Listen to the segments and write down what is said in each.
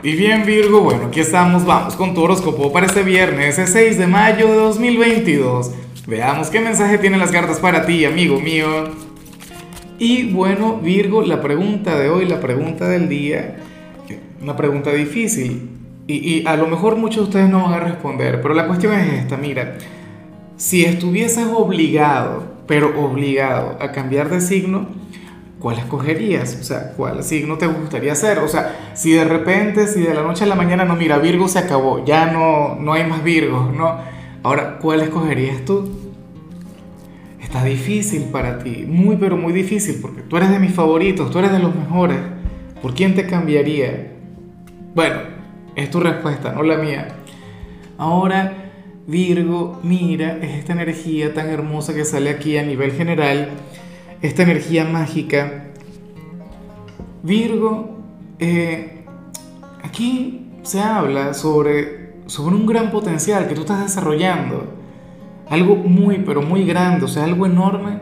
Y bien Virgo, bueno, aquí estamos, vamos con tu horóscopo para este viernes, el 6 de mayo de 2022. Veamos qué mensaje tienen las cartas para ti, amigo mío. Y bueno, Virgo, la pregunta de hoy, la pregunta del día, una pregunta difícil. Y, y a lo mejor muchos de ustedes no van a responder, pero la cuestión es esta, mira, si estuvieses obligado, pero obligado a cambiar de signo, ¿cuál escogerías? O sea, ¿cuál signo te gustaría ser? O sea, si de repente, si de la noche a la mañana no, mira, Virgo se acabó, ya no, no hay más Virgos, ¿no? Ahora, ¿cuál escogerías tú? Está difícil para ti, muy pero muy difícil, porque tú eres de mis favoritos, tú eres de los mejores. ¿Por quién te cambiaría? Bueno, es tu respuesta, no la mía. Ahora, Virgo, mira, es esta energía tan hermosa que sale aquí a nivel general esta energía mágica. Virgo, eh, aquí se habla sobre, sobre un gran potencial que tú estás desarrollando. Algo muy, pero muy grande, o sea, algo enorme.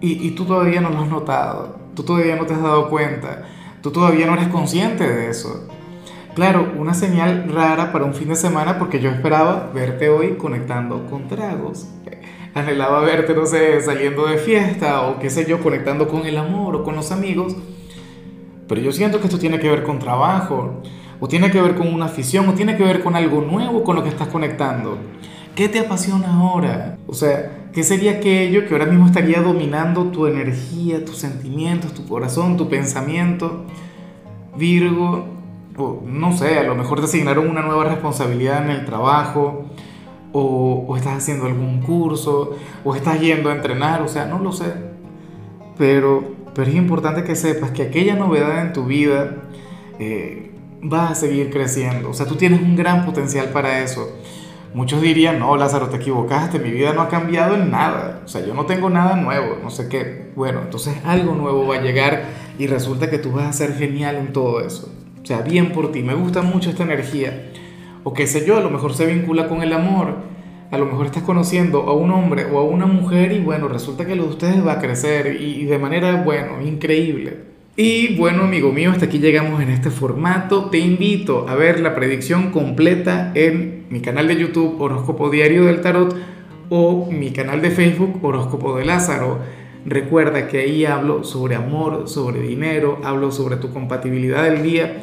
Y, y tú todavía no lo has notado. Tú todavía no te has dado cuenta. Tú todavía no eres consciente de eso. Claro, una señal rara para un fin de semana porque yo esperaba verte hoy conectando con tragos anhelaba verte, no sé, saliendo de fiesta o qué sé yo, conectando con el amor o con los amigos. Pero yo siento que esto tiene que ver con trabajo, o tiene que ver con una afición, o tiene que ver con algo nuevo con lo que estás conectando. ¿Qué te apasiona ahora? O sea, ¿qué sería aquello que ahora mismo estaría dominando tu energía, tus sentimientos, tu corazón, tu pensamiento? Virgo, no sé, a lo mejor te asignaron una nueva responsabilidad en el trabajo, o, estás haciendo algún curso, o estás yendo a entrenar, o sea, no lo sé. Pero, pero es importante que sepas que aquella novedad en tu vida eh, va a seguir creciendo. O sea, tú tienes un gran potencial para eso. Muchos dirían, no, Lázaro, te equivocaste, mi vida no ha cambiado en nada. O sea, yo no tengo nada nuevo, no sé qué. Bueno, entonces algo nuevo va a llegar y resulta que tú vas a ser genial en todo eso. O sea, bien por ti, me gusta mucho esta energía o qué sé yo, a lo mejor se vincula con el amor, a lo mejor estás conociendo a un hombre o a una mujer y bueno, resulta que lo de ustedes va a crecer y, de manera, bueno, increíble. Y bueno, amigo mío, hasta aquí llegamos en este formato. Te invito a ver la predicción completa en mi canal de YouTube Horóscopo Diario del Tarot o mi canal de Facebook Horóscopo de Lázaro. Recuerda que ahí hablo sobre amor, sobre dinero, hablo sobre tu compatibilidad del día